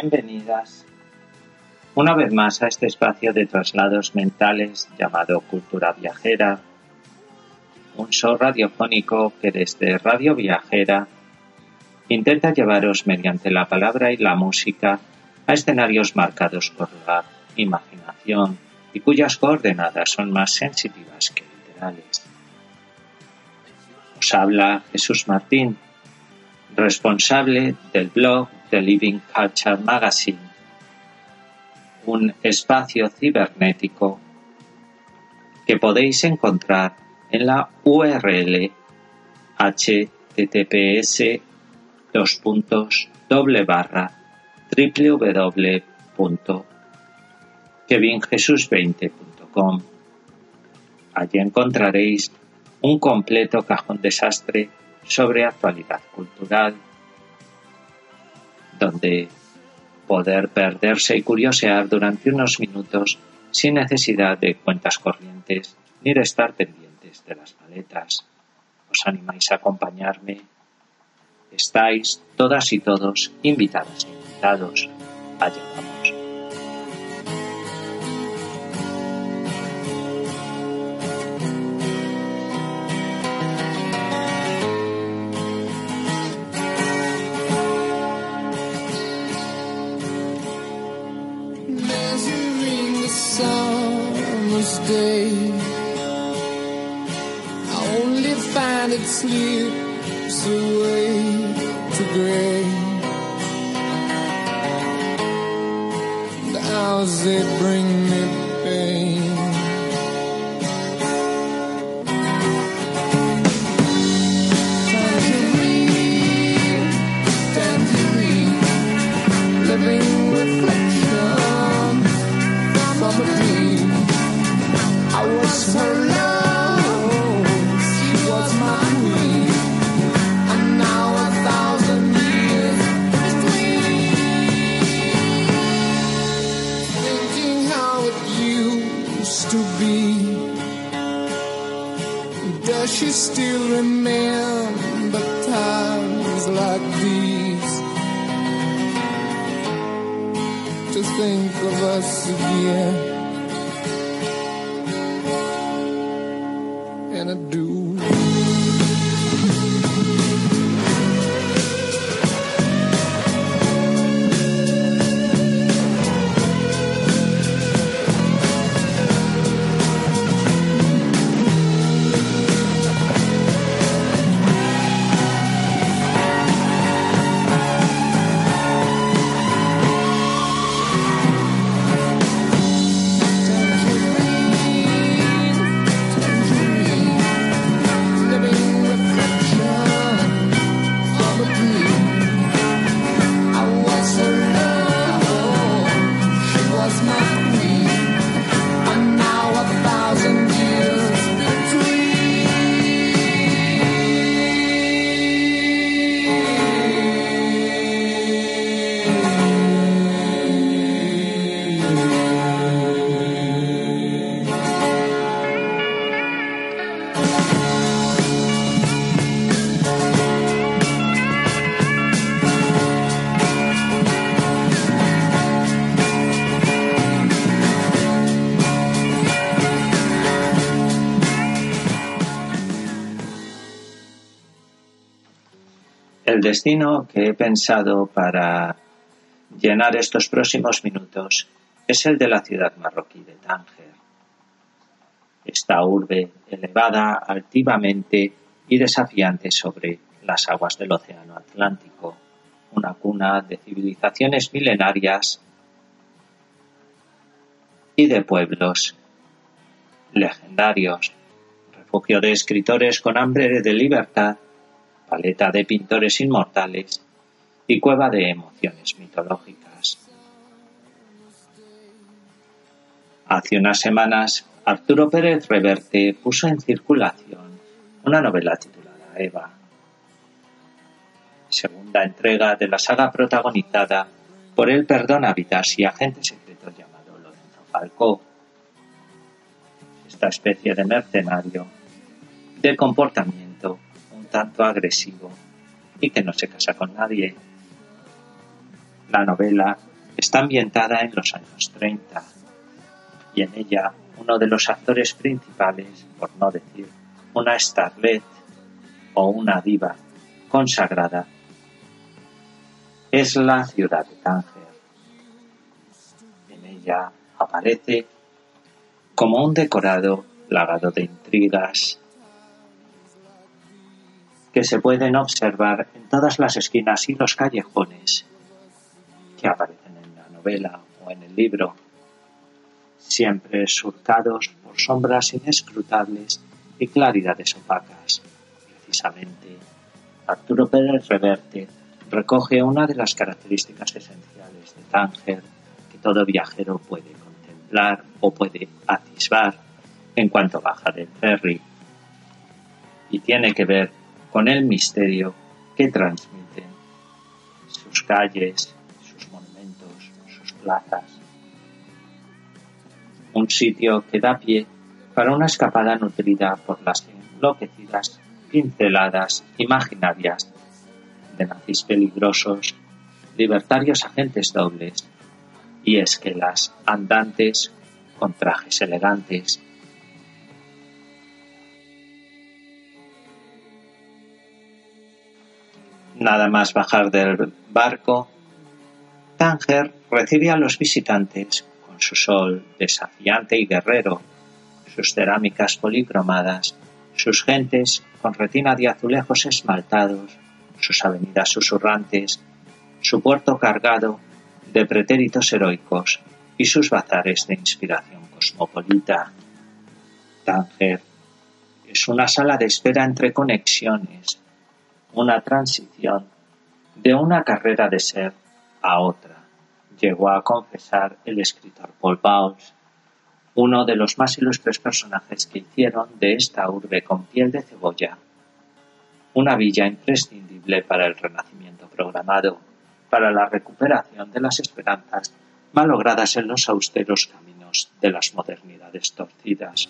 bienvenidas una vez más a este espacio de traslados mentales llamado Cultura Viajera, un show radiofónico que desde Radio Viajera intenta llevaros mediante la palabra y la música a escenarios marcados por la imaginación y cuyas coordenadas son más sensitivas que literales. Os habla Jesús Martín, responsable del blog The Living Culture Magazine, un espacio cibernético que podéis encontrar en la URL https dos puntos doble barra www.kevinjesus20.com. Allí encontraréis un completo cajón desastre sobre actualidad cultural, donde poder perderse y curiosear durante unos minutos sin necesidad de cuentas corrientes ni de estar pendientes de las maletas. ¿Os animáis a acompañarme? Estáis todas y todos invitadas e invitados. Allá vamos. Slips away to gray. The hours they bring me pain. El destino que he pensado para llenar estos próximos minutos es el de la ciudad marroquí de Tánger. Esta urbe elevada altivamente y desafiante sobre las aguas del Océano Atlántico, una cuna de civilizaciones milenarias y de pueblos legendarios, refugio de escritores con hambre de libertad paleta de pintores inmortales y cueva de emociones mitológicas. Hace unas semanas, Arturo Pérez Reverte puso en circulación una novela titulada Eva, segunda entrega de la saga protagonizada por el Perdonavidas y agente secreto llamado Lorenzo Falcó. Esta especie de mercenario de comportamiento un tanto agresivo y que no se casa con nadie. La novela está ambientada en los años 30 y en ella uno de los actores principales, por no decir una starlet o una diva consagrada, es la ciudad de Tánger. En ella aparece como un decorado plagado de intrigas que se pueden observar en todas las esquinas y los callejones que aparecen en la novela o en el libro, siempre surcados por sombras inescrutables y claridades opacas. Precisamente, Arturo Pérez Reverte recoge una de las características esenciales de Tánger que todo viajero puede contemplar o puede atisbar en cuanto baja del ferry, y tiene que ver con el misterio que transmiten sus calles, sus monumentos, sus plazas. Un sitio que da pie para una escapada nutrida por las enloquecidas pinceladas imaginarias de nazis peligrosos, libertarios agentes dobles y esquelas andantes con trajes elegantes. Nada más bajar del barco, Tánger recibe a los visitantes su sol desafiante y guerrero, sus cerámicas policromadas, sus gentes con retina de azulejos esmaltados, sus avenidas susurrantes, su puerto cargado de pretéritos heroicos y sus bazares de inspiración cosmopolita. Tánger es una sala de espera entre conexiones, una transición de una carrera de ser a otra, llegó a confesar el escritor Paul Bowles, uno de los más ilustres personajes que hicieron de esta urbe con piel de cebolla una villa imprescindible para el renacimiento programado, para la recuperación de las esperanzas malogradas en los austeros caminos de las modernidades torcidas.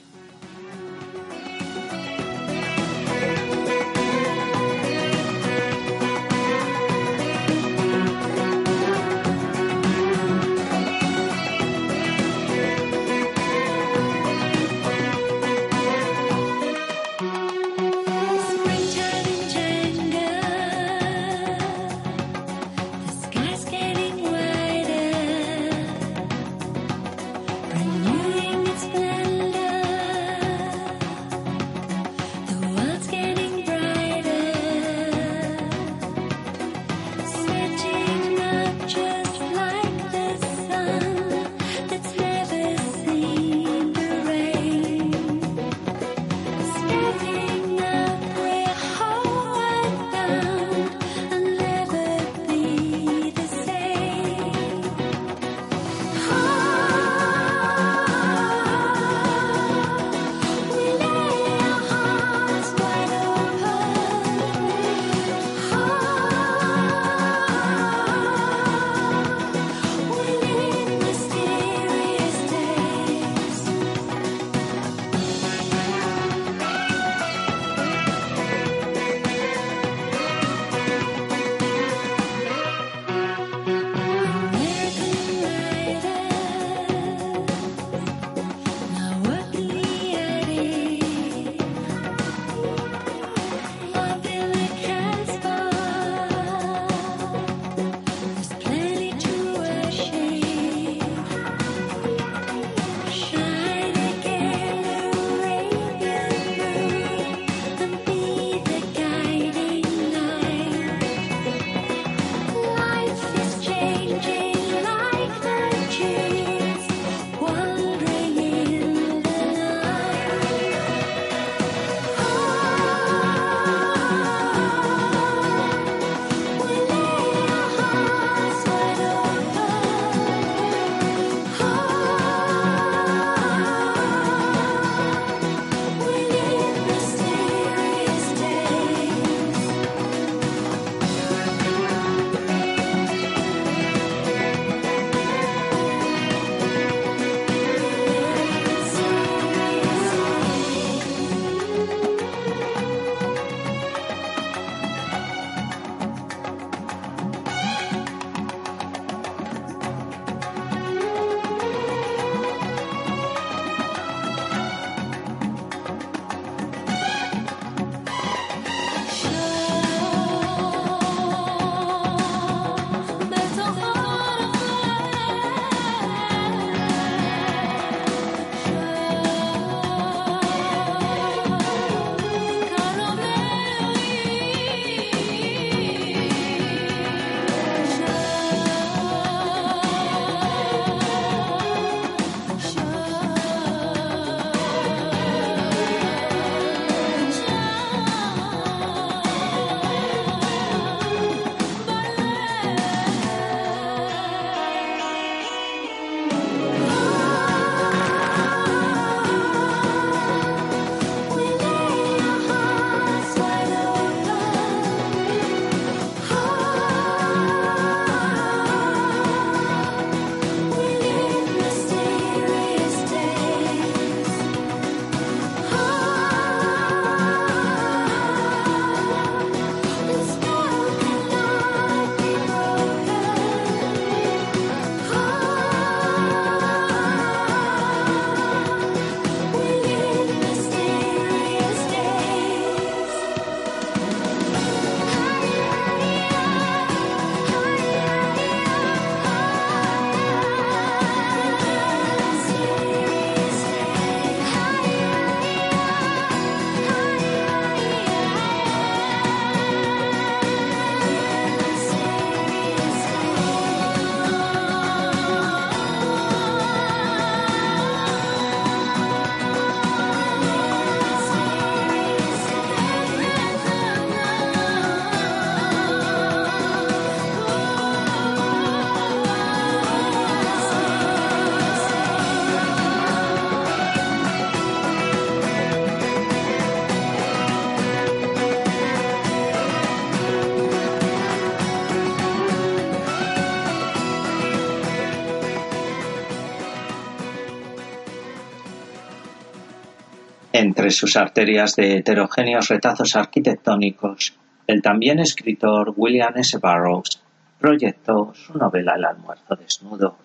Sus arterias de heterogéneos retazos arquitectónicos, el también escritor William S. Burroughs proyectó su novela El almuerzo desnudo.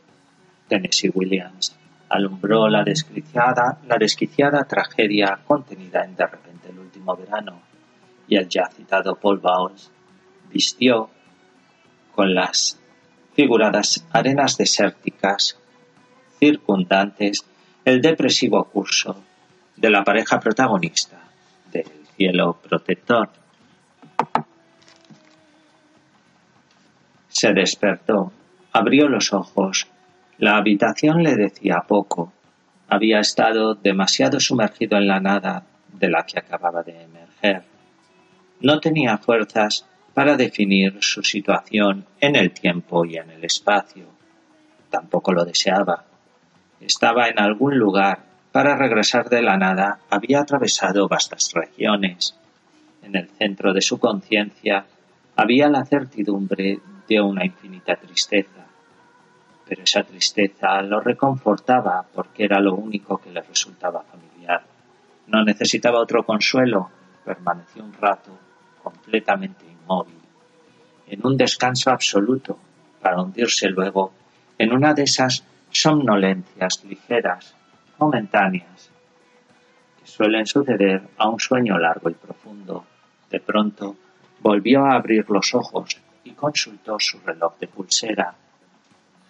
Tennessee Williams alumbró la desquiciada, la desquiciada tragedia contenida en De repente el último verano, y el ya citado Paul Bowles vistió con las figuradas arenas desérticas circundantes el depresivo curso de la pareja protagonista del cielo protector. Se despertó, abrió los ojos. La habitación le decía poco. Había estado demasiado sumergido en la nada de la que acababa de emerger. No tenía fuerzas para definir su situación en el tiempo y en el espacio. Tampoco lo deseaba. Estaba en algún lugar. Para regresar de la nada había atravesado vastas regiones. En el centro de su conciencia había la certidumbre de una infinita tristeza. Pero esa tristeza lo reconfortaba porque era lo único que le resultaba familiar. No necesitaba otro consuelo. Permaneció un rato completamente inmóvil, en un descanso absoluto, para hundirse luego en una de esas somnolencias ligeras, momentáneas, que suelen suceder a un sueño largo y profundo. De pronto volvió a abrir los ojos y consultó su reloj de pulsera.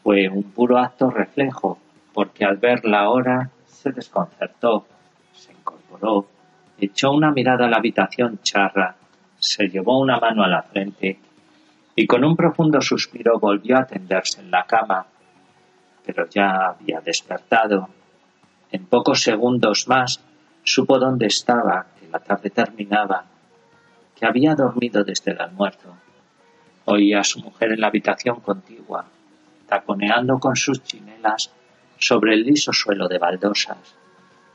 Fue un puro acto reflejo, porque al ver la hora se desconcertó, se incorporó, echó una mirada a la habitación charra se llevó una mano a la frente y con un profundo suspiro volvió a tenderse en la cama, pero ya había despertado. En pocos segundos más supo dónde estaba, que la tarde terminaba, que había dormido desde el almuerzo. Oía a su mujer en la habitación contigua, taconeando con sus chinelas sobre el liso suelo de baldosas,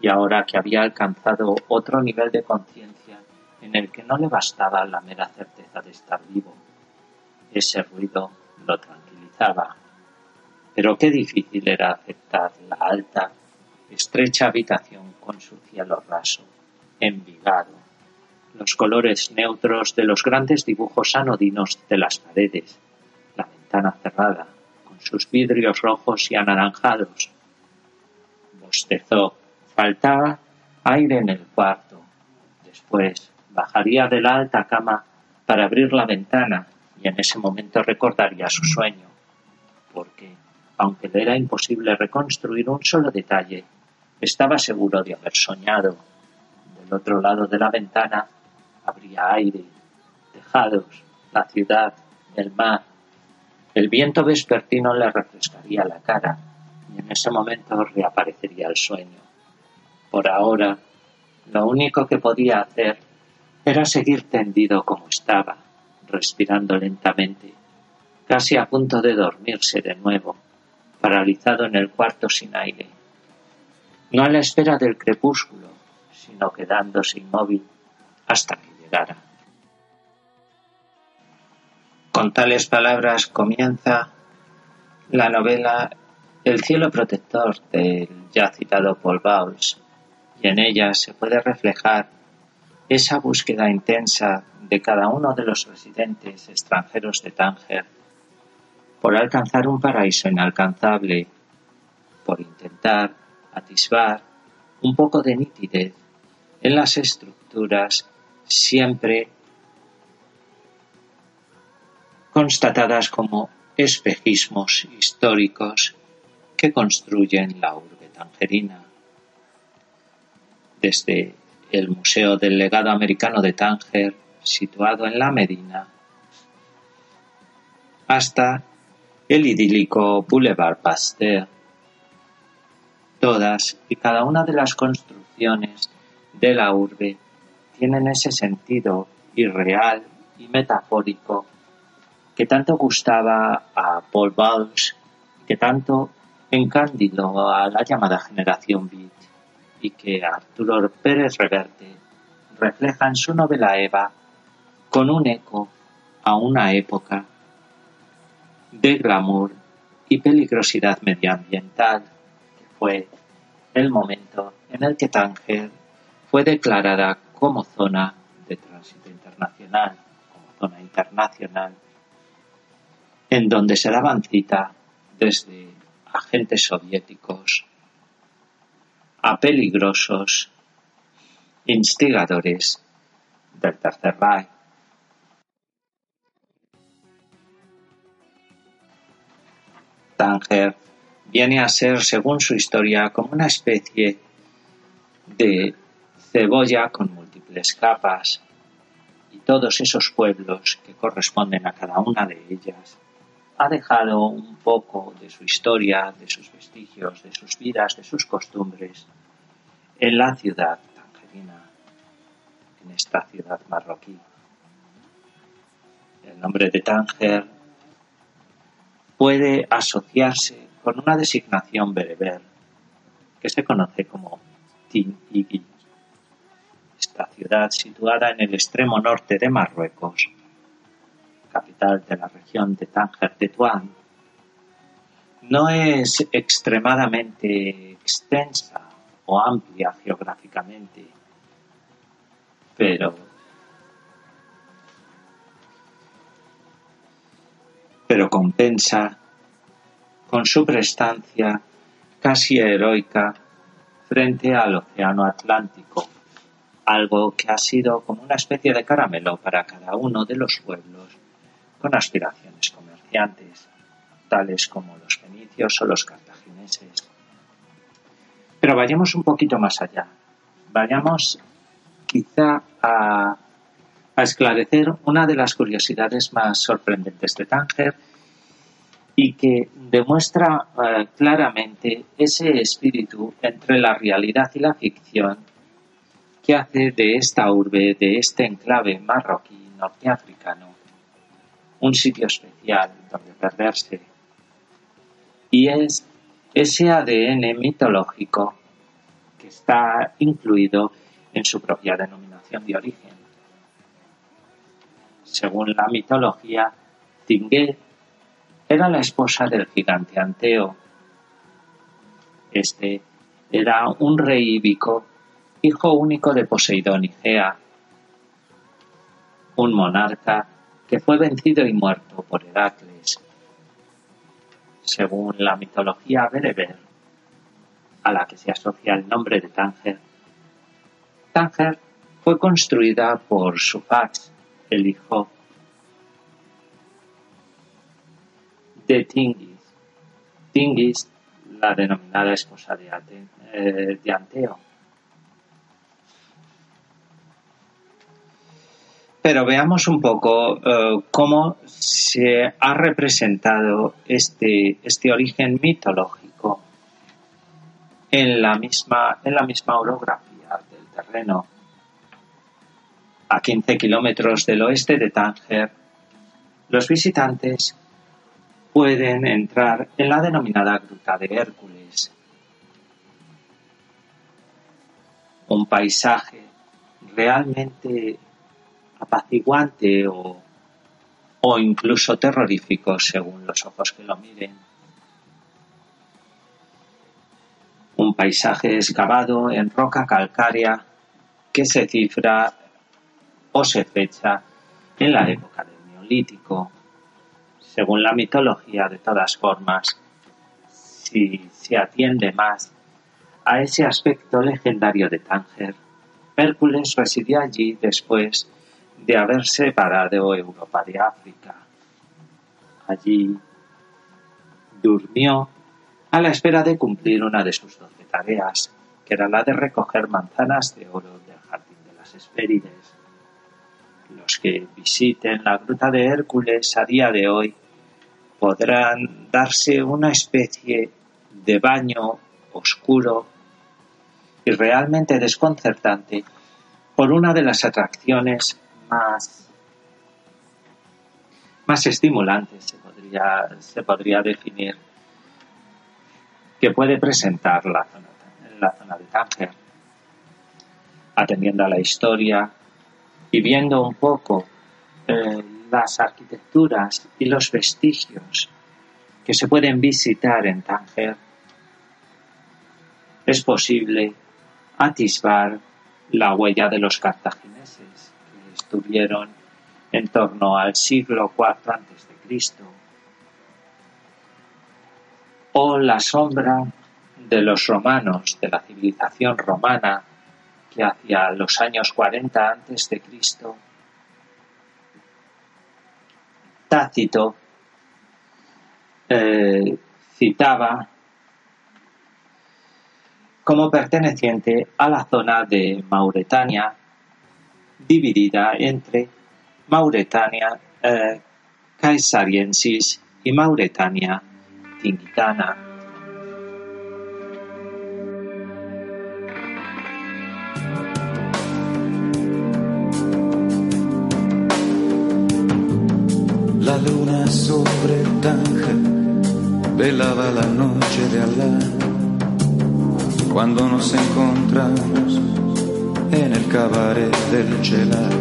y ahora que había alcanzado otro nivel de conciencia, en el que no le bastaba la mera certeza de estar vivo. Ese ruido lo tranquilizaba. Pero qué difícil era aceptar la alta, estrecha habitación con su cielo raso, envigado, los colores neutros de los grandes dibujos anodinos de las paredes, la ventana cerrada, con sus vidrios rojos y anaranjados. Bostezó, faltaba aire en el cuarto. Después bajaría de la alta cama para abrir la ventana y en ese momento recordaría su sueño, porque, aunque le era imposible reconstruir un solo detalle, estaba seguro de haber soñado. Del otro lado de la ventana habría aire, tejados, la ciudad, el mar. El viento vespertino le refrescaría la cara y en ese momento reaparecería el sueño. Por ahora, lo único que podía hacer era seguir tendido como estaba, respirando lentamente, casi a punto de dormirse de nuevo, paralizado en el cuarto sin aire, no a la espera del crepúsculo, sino quedándose inmóvil hasta que llegara. Con tales palabras comienza la novela El cielo protector del ya citado Paul Bowles, y en ella se puede reflejar esa búsqueda intensa de cada uno de los residentes extranjeros de Tánger por alcanzar un paraíso inalcanzable, por intentar atisbar un poco de nitidez en las estructuras siempre constatadas como espejismos históricos que construyen la urbe tangerina. Desde el Museo del Legado Americano de Tánger, situado en la Medina, hasta el idílico Boulevard Pasteur. Todas y cada una de las construcciones de la urbe tienen ese sentido irreal y metafórico que tanto gustaba a Paul Bowles, que tanto encandiló a la llamada generación beat y que Arturo Pérez Reverte refleja en su novela Eva con un eco a una época de glamour y peligrosidad medioambiental, fue el momento en el que Tánger fue declarada como zona de tránsito internacional, como zona internacional, en donde se daban cita desde agentes soviéticos a peligrosos instigadores del Tercer Reich. Tánger viene a ser, según su historia, como una especie de cebolla con múltiples capas y todos esos pueblos que corresponden a cada una de ellas ha dejado un poco de su historia, de sus vestigios, de sus vidas, de sus costumbres en la ciudad tangerina, en esta ciudad marroquí. El nombre de Tánger puede asociarse con una designación bereber que se conoce como Tin Igi. Esta ciudad situada en el extremo norte de Marruecos capital de la región de Tánger-Tetuán, no es extremadamente extensa o amplia geográficamente, pero pero compensa con su prestancia casi heroica frente al Océano Atlántico, algo que ha sido como una especie de caramelo para cada uno de los pueblos con aspiraciones comerciantes, tales como los fenicios o los cartagineses. Pero vayamos un poquito más allá. Vayamos quizá a, esclarecer una de las curiosidades más sorprendentes de Tánger y que demuestra eh, claramente ese espíritu entre la realidad y la ficción que hace de esta urbe, de este enclave marroquí norteafricano, un sitio especial donde perderse. Y es ese ADN mitológico que está incluido en su propia denominación de origen. Según la mitología, Tingué era la esposa del gigante Anteo. Este era un rey íbico, hijo único de Poseidón y Gea, un monarca que fue vencido y muerto por Heracles. Según la mitología bereber, a la que se asocia el nombre de Tánger, Tánger fue construida por Sufax, el hijo de Tingis. Tingis, la denominada esposa de, eh, de Anteo. Pero veamos un poco eh, cómo se ha representado este, este origen mitológico en la misma, en la misma orografía del terreno. A 15 kilómetros del oeste de Tánger, los visitantes pueden entrar en la denominada Gruta de Hércules, un paisaje realmente apaciguante o, o incluso terrorífico según los ojos que lo miren. Un paisaje excavado en roca calcárea que se cifra o se fecha en la época del Neolítico. Según la mitología, de todas formas, si se atiende más a ese aspecto legendario de Tánger, Hércules residió allí después de haber separado Europa de África. Allí durmió a la espera de cumplir una de sus doce tareas, que era la de recoger manzanas de oro del jardín de las Hespérides. Los que visiten la gruta de Hércules a día de hoy podrán darse una especie de baño oscuro y realmente desconcertante por una de las atracciones más, más estimulante, se podría, se podría definir, que puede presentar la zona, la zona de Tánger, atendiendo a la historia y viendo un poco eh, las arquitecturas y los vestigios que se pueden visitar en Tánger, es posible atisbar la huella de los cartagineses, que estuvieron en torno al siglo IV Cristo, o la sombra de los romanos, de la civilización romana, que hacia los años 40 antes de Cristo, Tácito eh, citaba como perteneciente a la zona de Mauretania, dividida entre Mauretania eh, caesariensis y Mauretania tingitana. Sobre Tánger velaba la noche de Alá cuando nos encontramos en el cabaret del Chelar.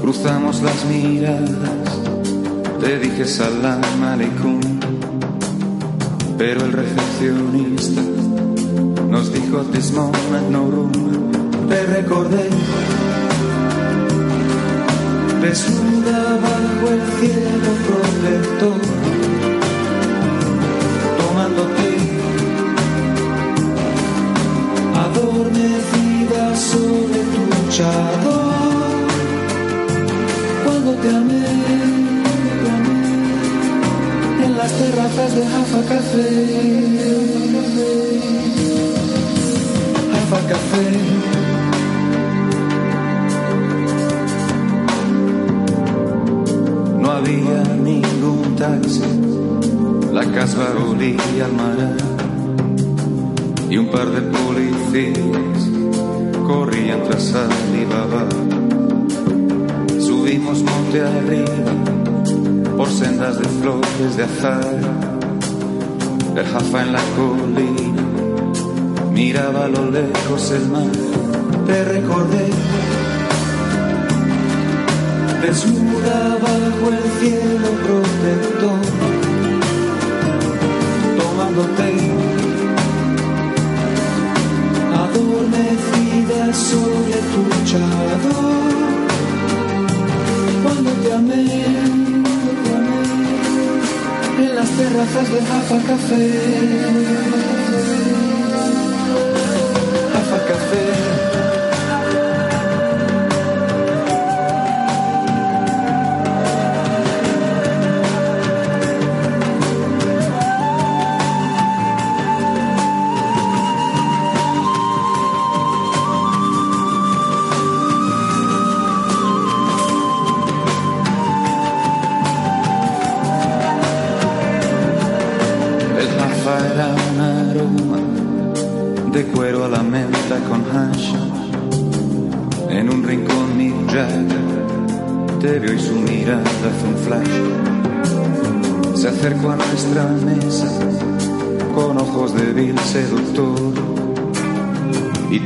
Cruzamos las miradas, te dije salam aleikum, pero el recepcionista nos dijo this moment no room. Te recordé desnuda bajo el cielo protector, tomándote adormecida sobre tu chador. Cuando te amé, te amé en las terrazas de Jaffa Café. Jaffa Café. Había ningún taxi, la casa olía al mar y un par de policías corrían tras Alibaba. Subimos monte arriba por sendas de flores de azar. El jafa en la colina miraba a lo lejos el mar. Te recordé desnuda bajo el cielo protector, tomándote adormecida sobre tu chador. Cuando te amé, te amé en las terrazas de Jaffa Café.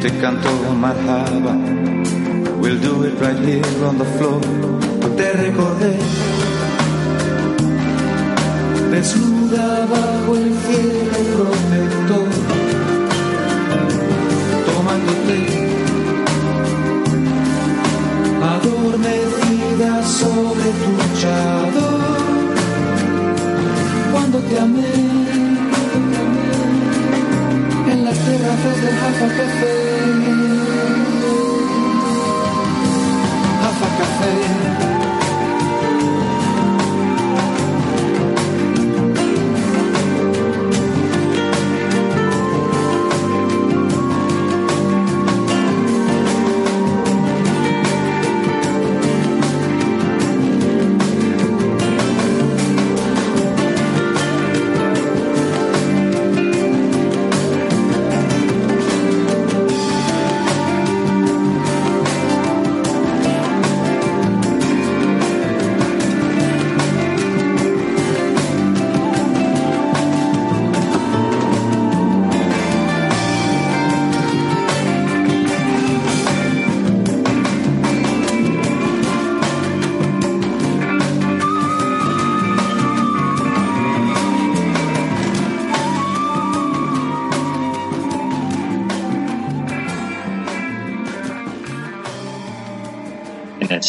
Te cantó marhaba. We'll do it right here on the floor. Te recordé desnuda bajo el cielo protector adormecida sobre tu chador. Cuando te amé, terrazas de Jaffa Café. Café.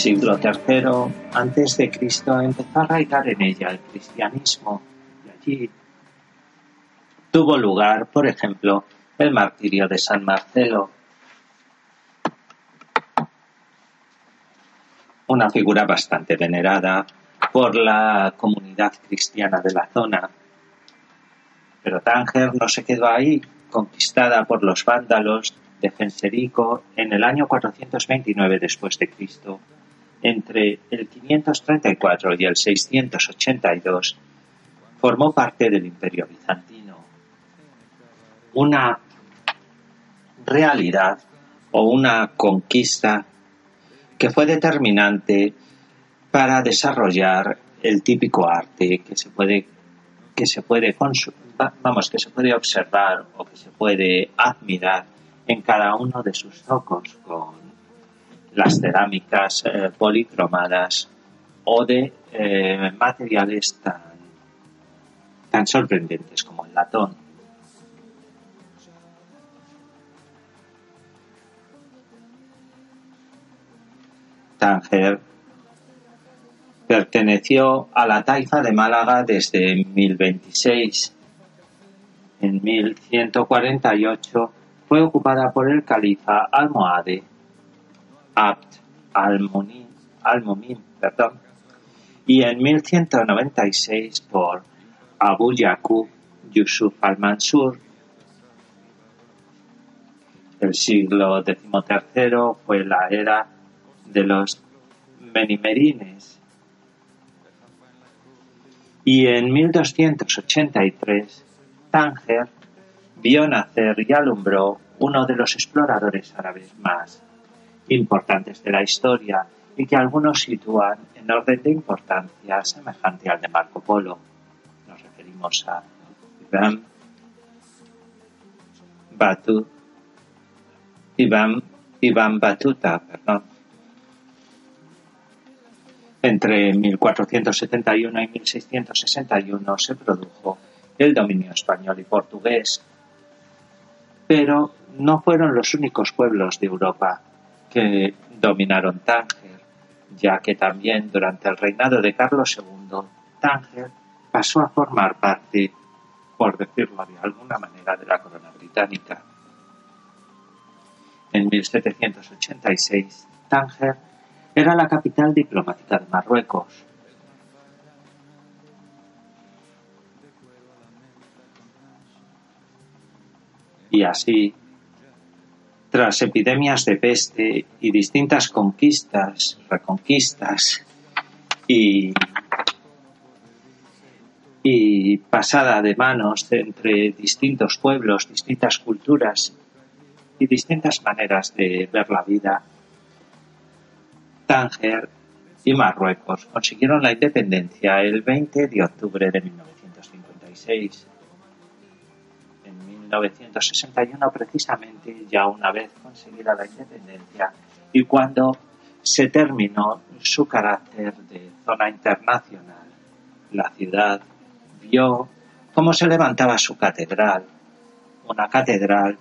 Siglo III antes de Cristo empezó a arraigar en ella el cristianismo y allí tuvo lugar, por ejemplo, el martirio de San Marcelo, una figura bastante venerada por la comunidad cristiana de la zona. Pero Tánger no se quedó ahí, conquistada por los vándalos de Genserico en el año 429 después de Cristo. Entre el 534 y el 682 formó parte del Imperio bizantino. Una realidad o una conquista que fue determinante para desarrollar el típico arte que se puede que se puede vamos que se puede observar o que se puede admirar en cada uno de sus zocos con las cerámicas eh, policromadas o de eh, materiales tan, tan sorprendentes como el latón. Tánger perteneció a la taifa de Málaga desde 1026. En 1148 fue ocupada por el califa almohade Abd al-Mumin, perdón, y en 1196 por Abu Yaqub Yusuf al-Mansur. El siglo XIII fue la era de los Menimerines y en 1283 Tánger vio nacer y alumbró uno de los exploradores árabes más importantes de la historia y que algunos sitúan en orden de importancia semejante al de Marco Polo. Nos referimos a Ibn Batu, Batuta. Entre 1471 y 1661 se produjo el dominio español y portugués, pero no fueron los únicos pueblos de Europa que dominaron Tánger, ya que también durante el reinado de Carlos II, Tánger pasó a formar parte, por decirlo de alguna manera, de la corona británica. En 1786, Tánger era la capital diplomática de Marruecos. Y así, tras epidemias de peste y distintas conquistas, reconquistas y, pasada de manos entre distintos pueblos, distintas culturas y distintas maneras de ver la vida, Tánger y Marruecos consiguieron la independencia el 20 de octubre de 1956 1961 precisamente, ya una vez conseguida la independencia y cuando se terminó su carácter de zona internacional. La ciudad vio cómo se levantaba su catedral, una catedral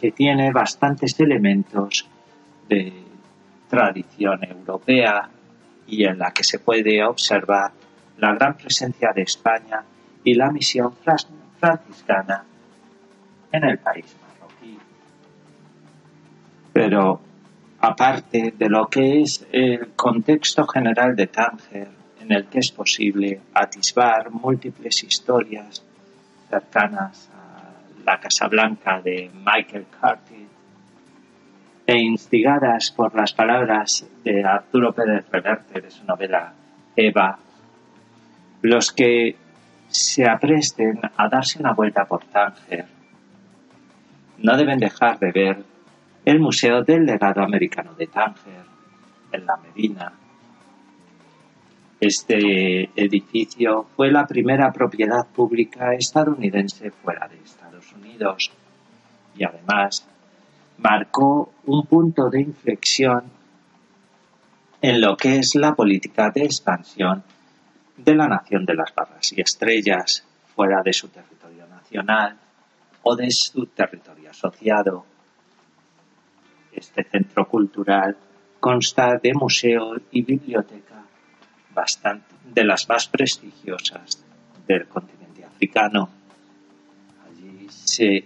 que tiene bastantes elementos de tradición europea y en la que se puede observar la gran presencia de España y la misión franciscana en el país marroquí. Pero aparte de lo que es el contexto general de Tánger, en el que es posible atisbar múltiples historias cercanas a la Casa Blanca de Michael Curtis e instigadas por las palabras de Arturo Pérez Reverte de su novela Eva, los que se apresten a darse una vuelta por Tánger no deben dejar de ver el Museo del Legado Americano de Tánger, en la Medina. Este edificio fue la primera propiedad pública estadounidense fuera de Estados Unidos y además marcó un punto de inflexión en lo que es la política de expansión de la nación de las barras y estrellas fuera de su territorio nacional o de su territorio asociado. Este centro cultural consta de museo y biblioteca bastante de las más prestigiosas del continente africano. Allí se,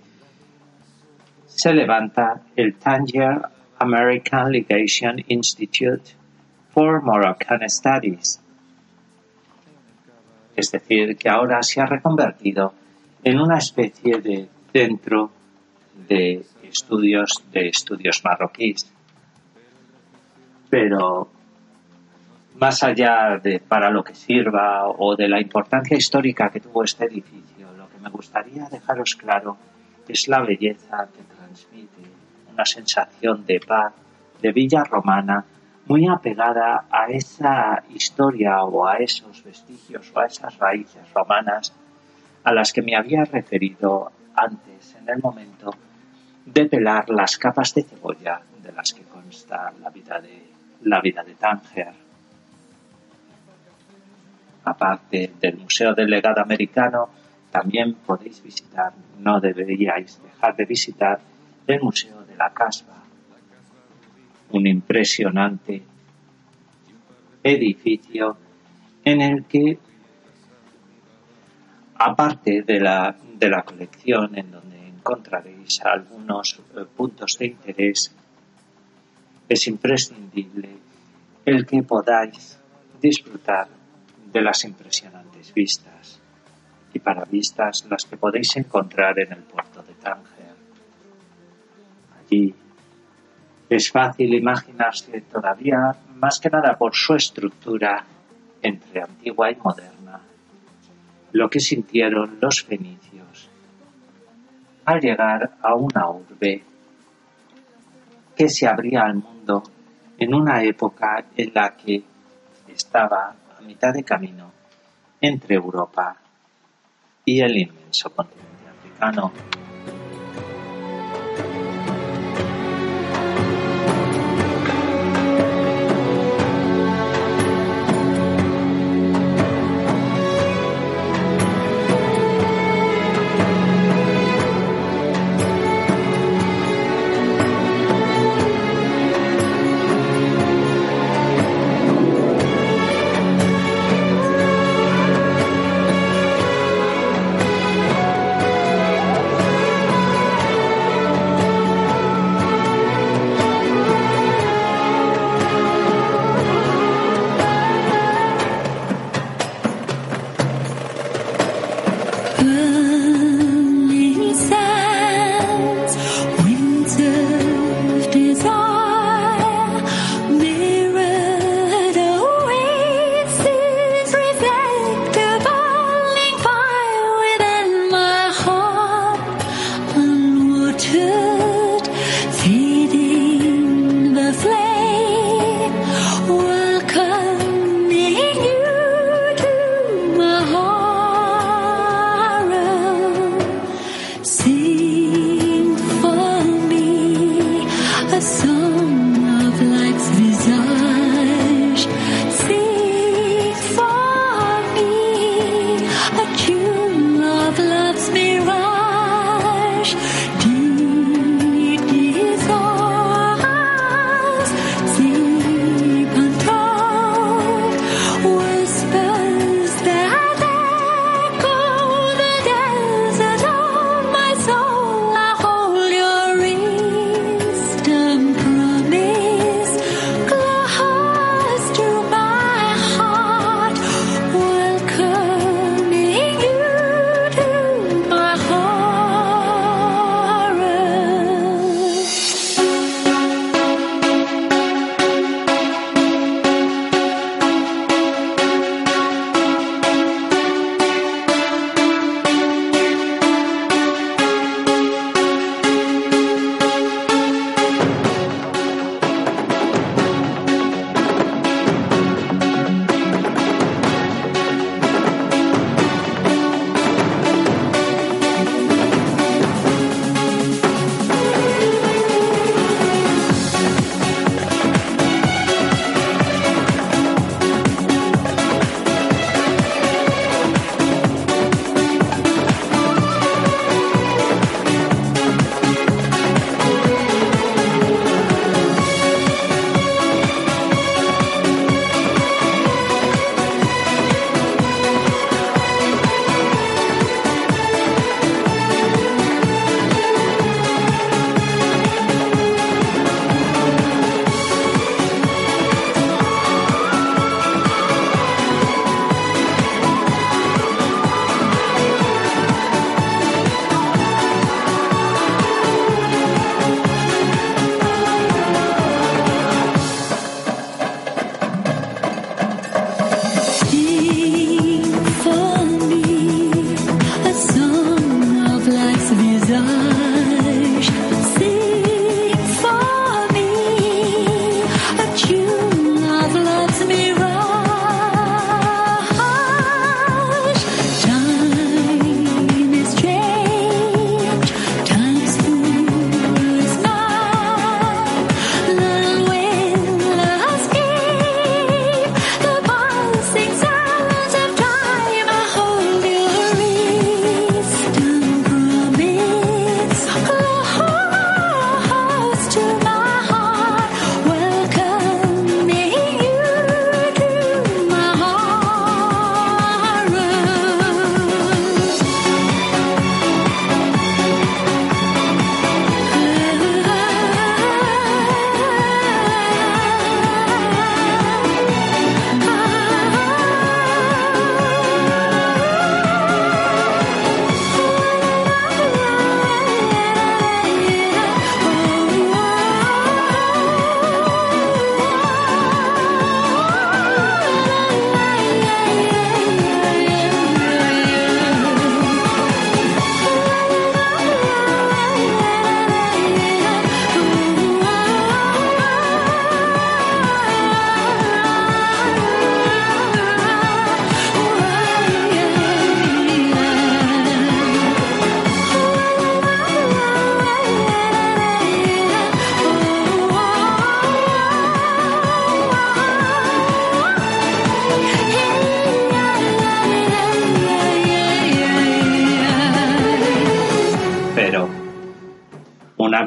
se levanta el Tangier American Legation Institute for Moroccan Studies, es decir, que ahora se ha reconvertido en una especie de centro de estudios de estudios marroquíes. Pero más allá de para lo que sirva o de la importancia histórica que tuvo este edificio, lo que me gustaría dejaros claro es la belleza que transmite una sensación de paz, de villa romana, muy apegada a esa historia o a esos vestigios o a esas raíces romanas a las que me había referido antes en el momento de pelar las capas de cebolla de las que consta la vida de, la vida de Tánger. Aparte del Museo del Legado Americano, también podéis visitar, no deberíais dejar de visitar, el Museo de la Casba, un impresionante edificio en el que, aparte de la, de la colección en donde encontraréis algunos eh, puntos de interés, es imprescindible el que podáis disfrutar de las impresionantes vistas y para vistas las que podéis encontrar en el puerto de Tánger. Allí es fácil imaginarse todavía, más que nada por su estructura entre antigua y moderna, lo que sintieron los fenicios al llegar a una urbe que se abría al mundo en una época en la que estaba a mitad de camino entre Europa y el inmenso continente africano. My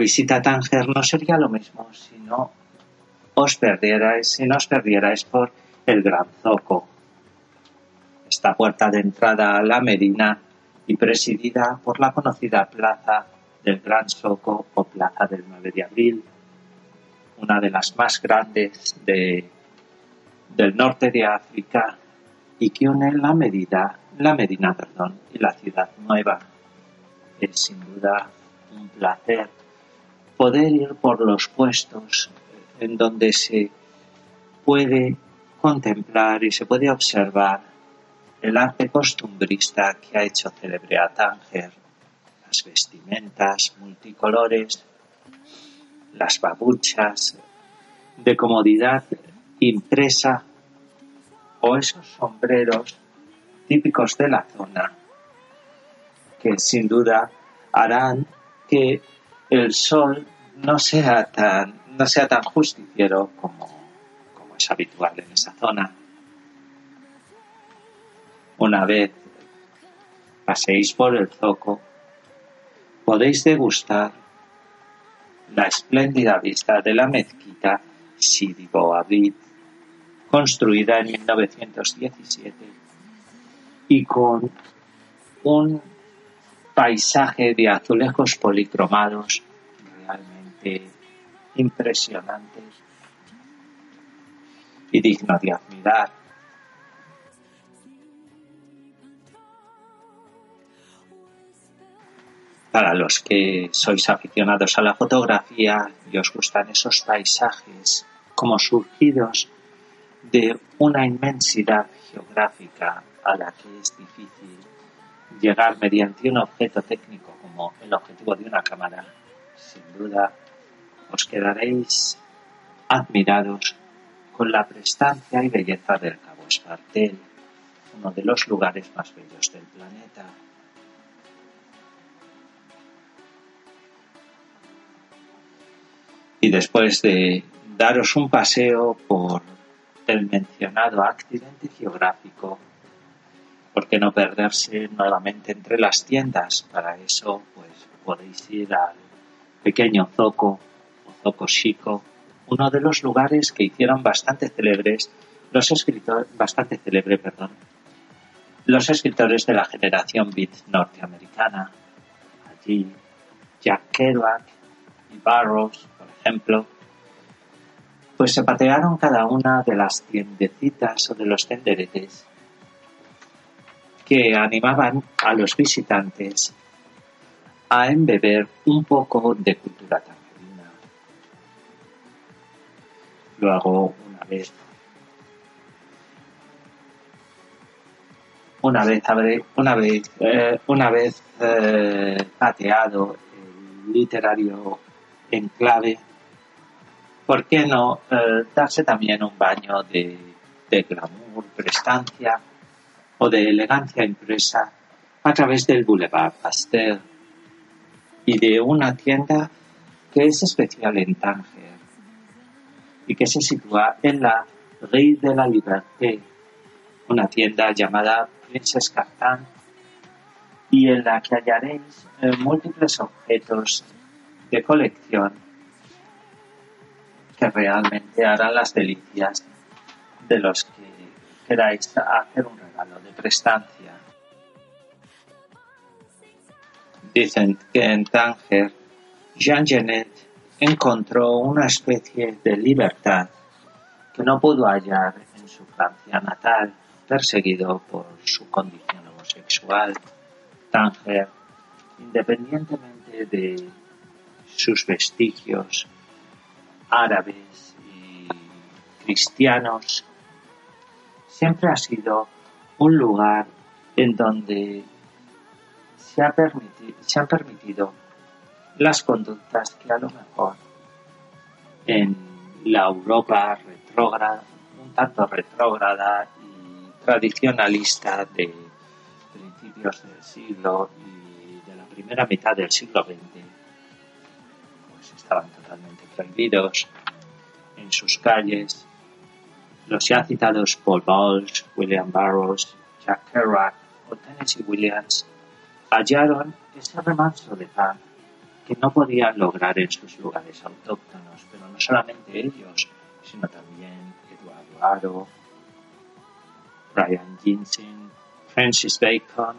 visita a Tánger no sería lo mismo si no os perdierais, si no os perdierais por el Gran Zoco. Esta puerta de entrada a la Medina y presidida por la conocida plaza del Gran Zoco o plaza del 9 de abril, una de las más grandes de, del norte de África y que une la Medina, la Medina perdón, y la ciudad nueva. Es sin duda un placer poder ir por los puestos en donde se puede contemplar y se puede observar el arte costumbrista que ha hecho célebre a Tánger, las vestimentas multicolores, las babuchas de comodidad impresa o esos sombreros típicos de la zona que sin duda harán que el sol no sea tan, no sea tan justiciero como, como es habitual en esa zona. Una vez paséis por el zoco, podéis degustar la espléndida vista de la mezquita Sidi Boabid, construida en 1917 y con un paisaje de azulejos policromados realmente impresionantes y digno de admirar. Para los que sois aficionados a la fotografía y os gustan esos paisajes como surgidos de una inmensidad geográfica a la que es difícil llegar mediante un objeto técnico como el objetivo de una cámara, sin duda os quedaréis admirados con la prestancia y belleza del Cabo Espartel, uno de los lugares más bellos del planeta. Y después de daros un paseo por el mencionado accidente geográfico ¿por qué no perderse nuevamente entre las tiendas? Para eso, pues podéis ir al pequeño Zoco o Zoco Chico, uno de los lugares que hicieron bastante célebres los escritores, bastante célebre, perdón, los escritores de la generación beat norteamericana. Allí, Jack Kerouac y Barrows, por ejemplo, pues se patearon cada una de las tiendecitas o de los tenderetes que animaban a los visitantes a embeber un poco de cultura tangerina. Luego, una vez una vez una vez eh, una vez eh, pateado el literario enclave, ¿por qué no eh, darse también un baño de, de glamour, prestancia o de elegancia impresa a través del Boulevard Pasteur y de una tienda que es especial en Tánger y que se sitúa en la Rue de la Liberté, una tienda llamada Princess Cartan y en la que hallaréis eh, múltiples objetos de colección que realmente harán las delicias de los que queráis hacer un de prestancia. Dicen que en Tánger, Jean Genet encontró una especie de libertad que no pudo hallar en su Francia natal, perseguido por su condición homosexual. Tánger, independientemente de sus vestigios árabes y cristianos, siempre ha sido un lugar en donde se, ha han permitido las conductas que a lo mejor en la Europa retrógrada, un tanto retrógrada y tradicionalista de principios del siglo y de la primera mitad del siglo XX, pues estaban totalmente prohibidos en sus calles. Los ya citados Paul Bowles, William Burroughs, Jack Kerouac o Tennessee Williams hallaron ese remanso de paz que no podían lograr en sus lugares autóctonos, pero no solamente ellos, sino también Eduardo Aro, Brian Ginseng, Francis Bacon,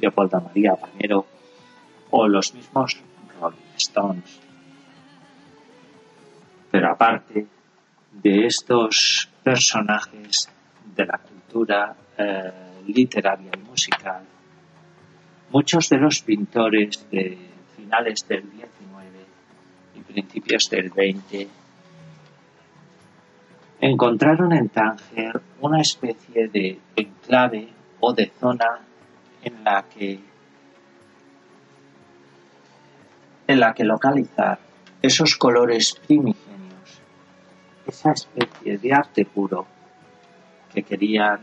Leopoldo María Panero o los mismos Rolling Stones. Pero aparte de estos personajes de la cultura eh, literaria y musical, muchos de los pintores de finales del XIX y principios del XX encontraron en Tánger una especie de enclave o de zona en la que en la que localizar esos colores primigenios, esa especie de arte puro que querían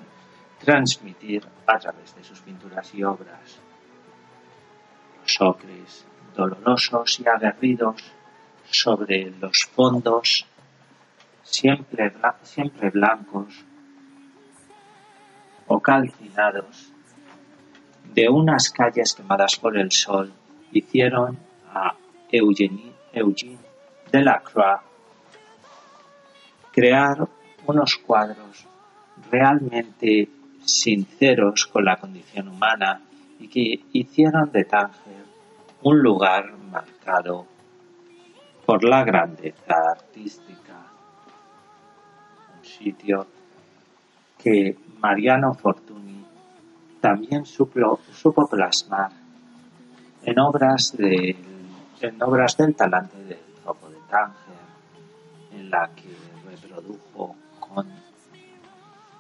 transmitir a través de sus pinturas y obras. Los ocres dolorosos y aguerridos sobre los fondos siempre, siempre blancos o calcinados de unas calles quemadas por el sol hicieron a Eugenie, Eugene Delacroix crear unos cuadros realmente sinceros con la condición humana y que hicieron de Tánger un lugar marcado por la grandeza artística, un sitio que Mariano Fortuny también supo, supo plasmar en obras, de, en obras del talante del Zopo de Tánger, en la que reprodujo con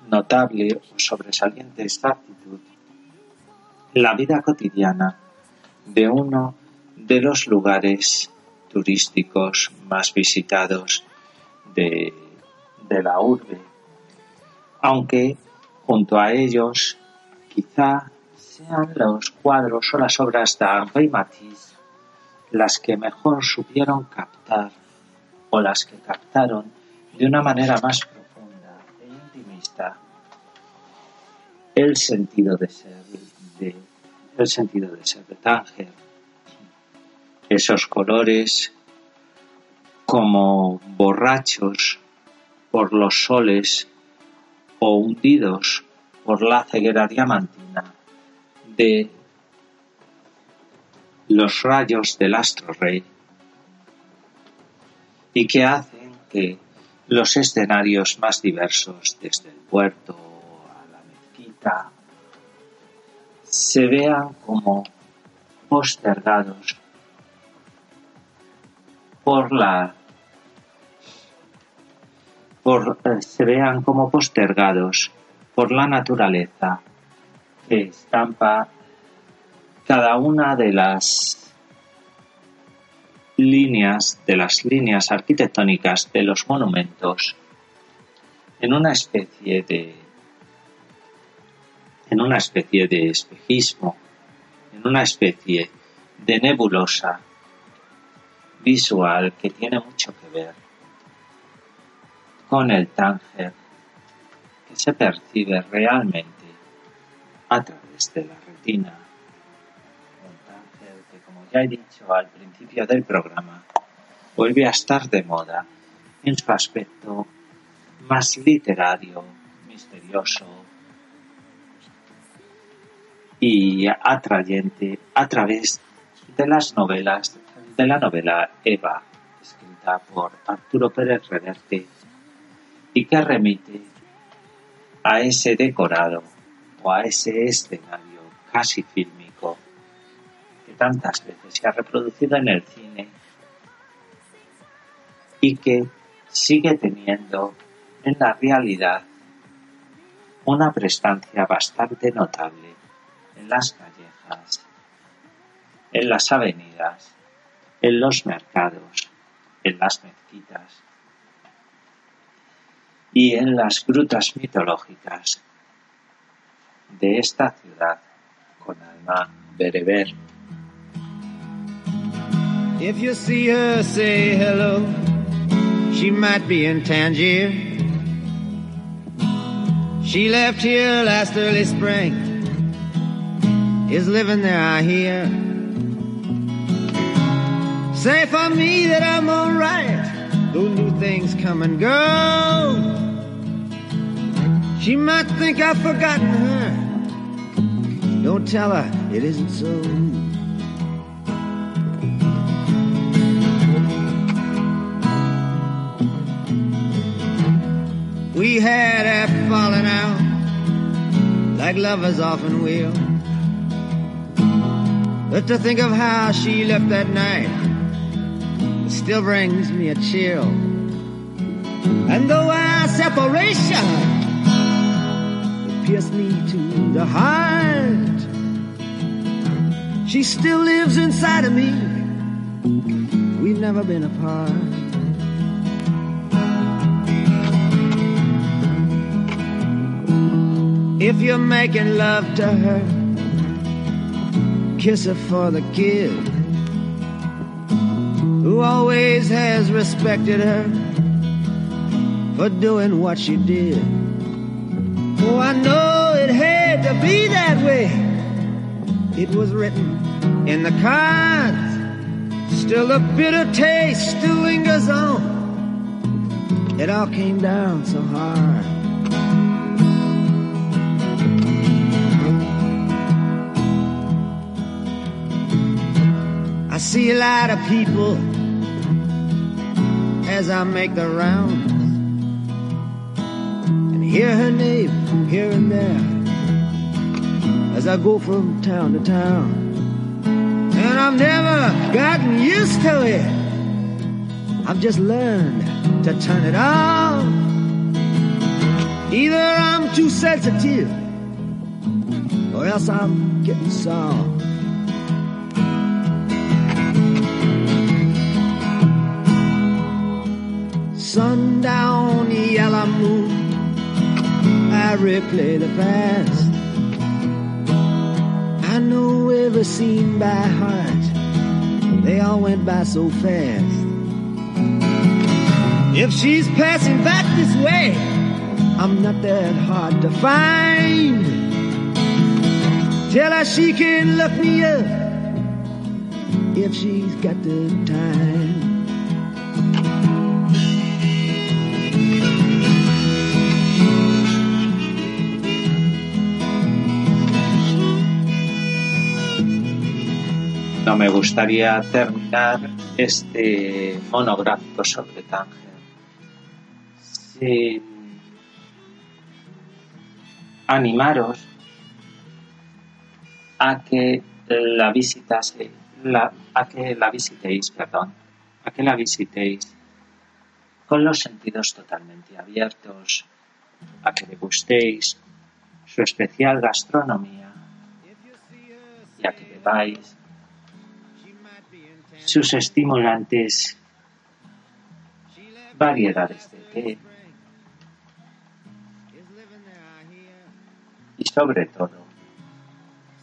notable o sobresaliente exactitud la vida cotidiana de uno de los lugares turísticos más visitados de, de la urbe, aunque junto a ellos quizá sean los cuadros o las obras de Henri Matisse las que mejor supieron captar o las que captaron de una manera más profunda e intimista el sentido de ser de el sentido de ser de Tánger. Esos colores como borrachos por los soles o hundidos por la ceguera diamantina de los rayos del astro rey y que hacen que los escenarios más diversos, desde el puerto a la mezquita, se vean como postergados por la por, eh, se vean como postergados por la naturaleza que estampa cada una de las líneas, de las líneas arquitectónicas de los monumentos en una especie de en una especie de espejismo, en una especie de nebulosa visual que tiene mucho que ver con el Tánger que se percibe realmente a través de la retina. Ya he dicho al principio del programa, vuelve a estar de moda en su aspecto más literario, misterioso y atrayente a través de las novelas de la novela Eva, escrita por Arturo Pérez Reverte y que remite a ese decorado o a ese escenario casi que tantas veces se ha reproducido en el cine y que sigue teniendo en la realidad una prestancia bastante notable en las callejas, en las avenidas, en los mercados, en las mezquitas y en las grutas mitológicas de esta ciudad con alma bereber. If you see her, say hello. She might be in Tangier. She left here last early spring. Is living there, I hear. Say for me that I'm alright. Though new things come and go. She might think I've forgotten her. Don't tell her it isn't so. We had a falling out, like lovers often will. But to think of how she left that night, it still brings me a chill. And though our separation pierced me to the heart, she still lives inside of me. We've never been apart. If you're making love to her, kiss her for the kid who always has respected her for doing what she did. Oh, I know it had to be that way. It was written in the cards. Still, a bitter taste still lingers on. It all came down so hard. See a lot of people as I make the rounds and hear her name here and there as I go from town to town. And I've never gotten used to it. I've just learned to turn it off. Either I'm too sensitive or else I'm getting soft. Sundown, yellow moon, I replay the past. I know every scene by heart, they all went by so fast. If she's passing back this way, I'm not that hard to find. Tell her she can look me up if she's got the time. Me gustaría terminar este monográfico sobre Tánger. Sin animaros a que la visitase, a que la visitéis, perdón, a que la visitéis con los sentidos totalmente abiertos, a que degustéis su especial gastronomía y a que bebáis sus estimulantes variedades de té. Y sobre todo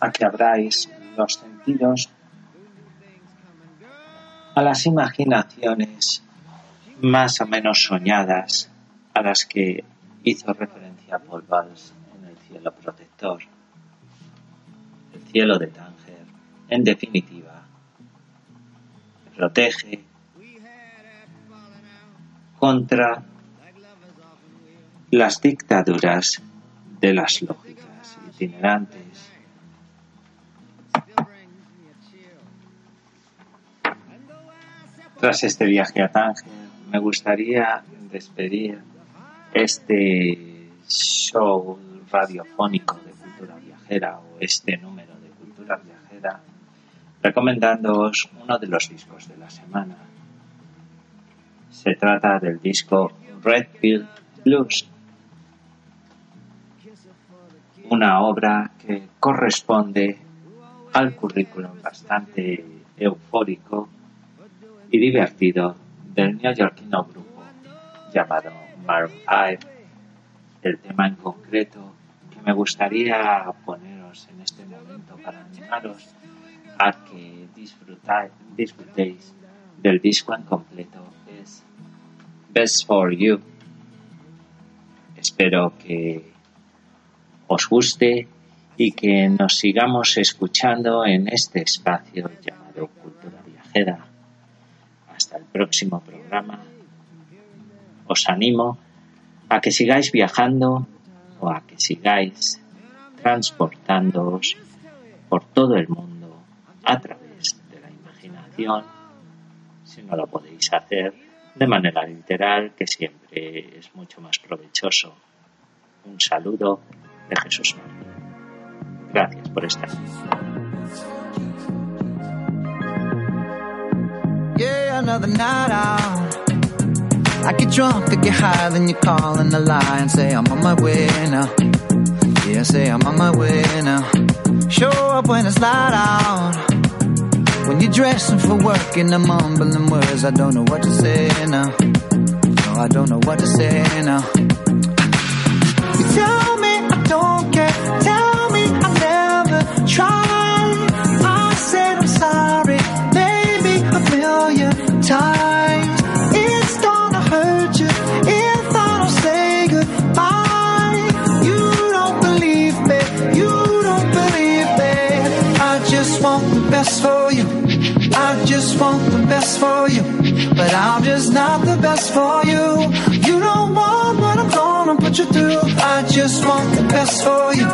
a que abráis los sentidos a las imaginaciones más o menos soñadas a las que hizo referencia Paul Valls en el cielo protector, el cielo de Tánger, en definitiva, protege contra las dictaduras de las lógicas itinerantes. Tras este viaje a Tánger, me gustaría despedir este show radiofónico de cultura viajera o este número de cultura viajera recomendándoos uno de los discos de la semana. Se trata del disco Red Pill Blues, una obra que corresponde al currículum bastante eufórico y divertido del neoyorquino grupo llamado Maroon 5. El tema en concreto que me gustaría poneros en este momento para animaros a que disfrutéis del disco en completo es Best for You. Espero que os guste y que nos sigamos escuchando en este espacio llamado Cultura Viajera. Hasta el próximo programa. Os animo a que sigáis viajando o a que sigáis transportándoos por todo el mundo a través de la imaginación, si no lo podéis hacer de manera literal, que siempre es mucho más provechoso. Un saludo de Jesús Martín. Gracias por estar. Yeah. When you're dressing for work and I'm mumbling words, I don't know what to say now. No, I don't know what to say now. You tell me I don't care, tell me I never tried. I said I'm sorry, maybe a million times. It's gonna hurt you if I don't say goodbye. You don't believe me, you don't believe me. I just want the best for best for you. But I'm just not the best for you. You don't want what I'm gonna put you through. I just want the best for you.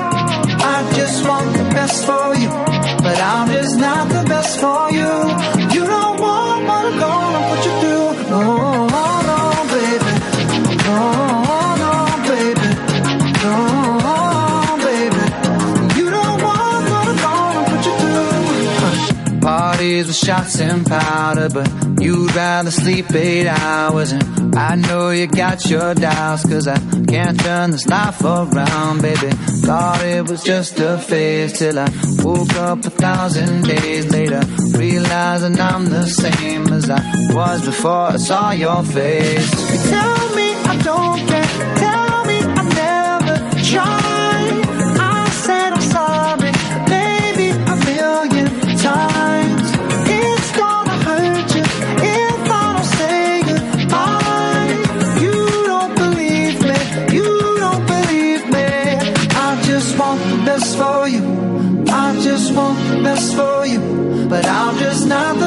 Shots and powder, but you'd rather sleep eight hours. And I know you got your doubts, cause I can't turn this life around, baby. Thought it was just a phase till I woke up a thousand days later, realizing I'm the same as I was before I saw your face. You tell me I don't care,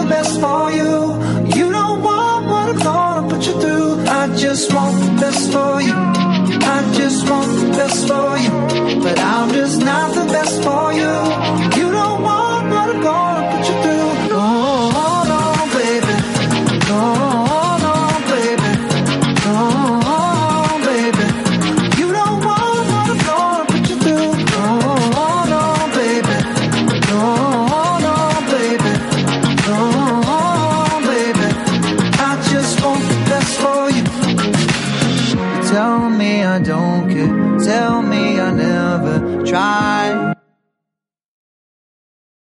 best for you. You don't want what I'm gonna put you through. I just want the best for you. I just want the best for you. But I'm just not the best for you.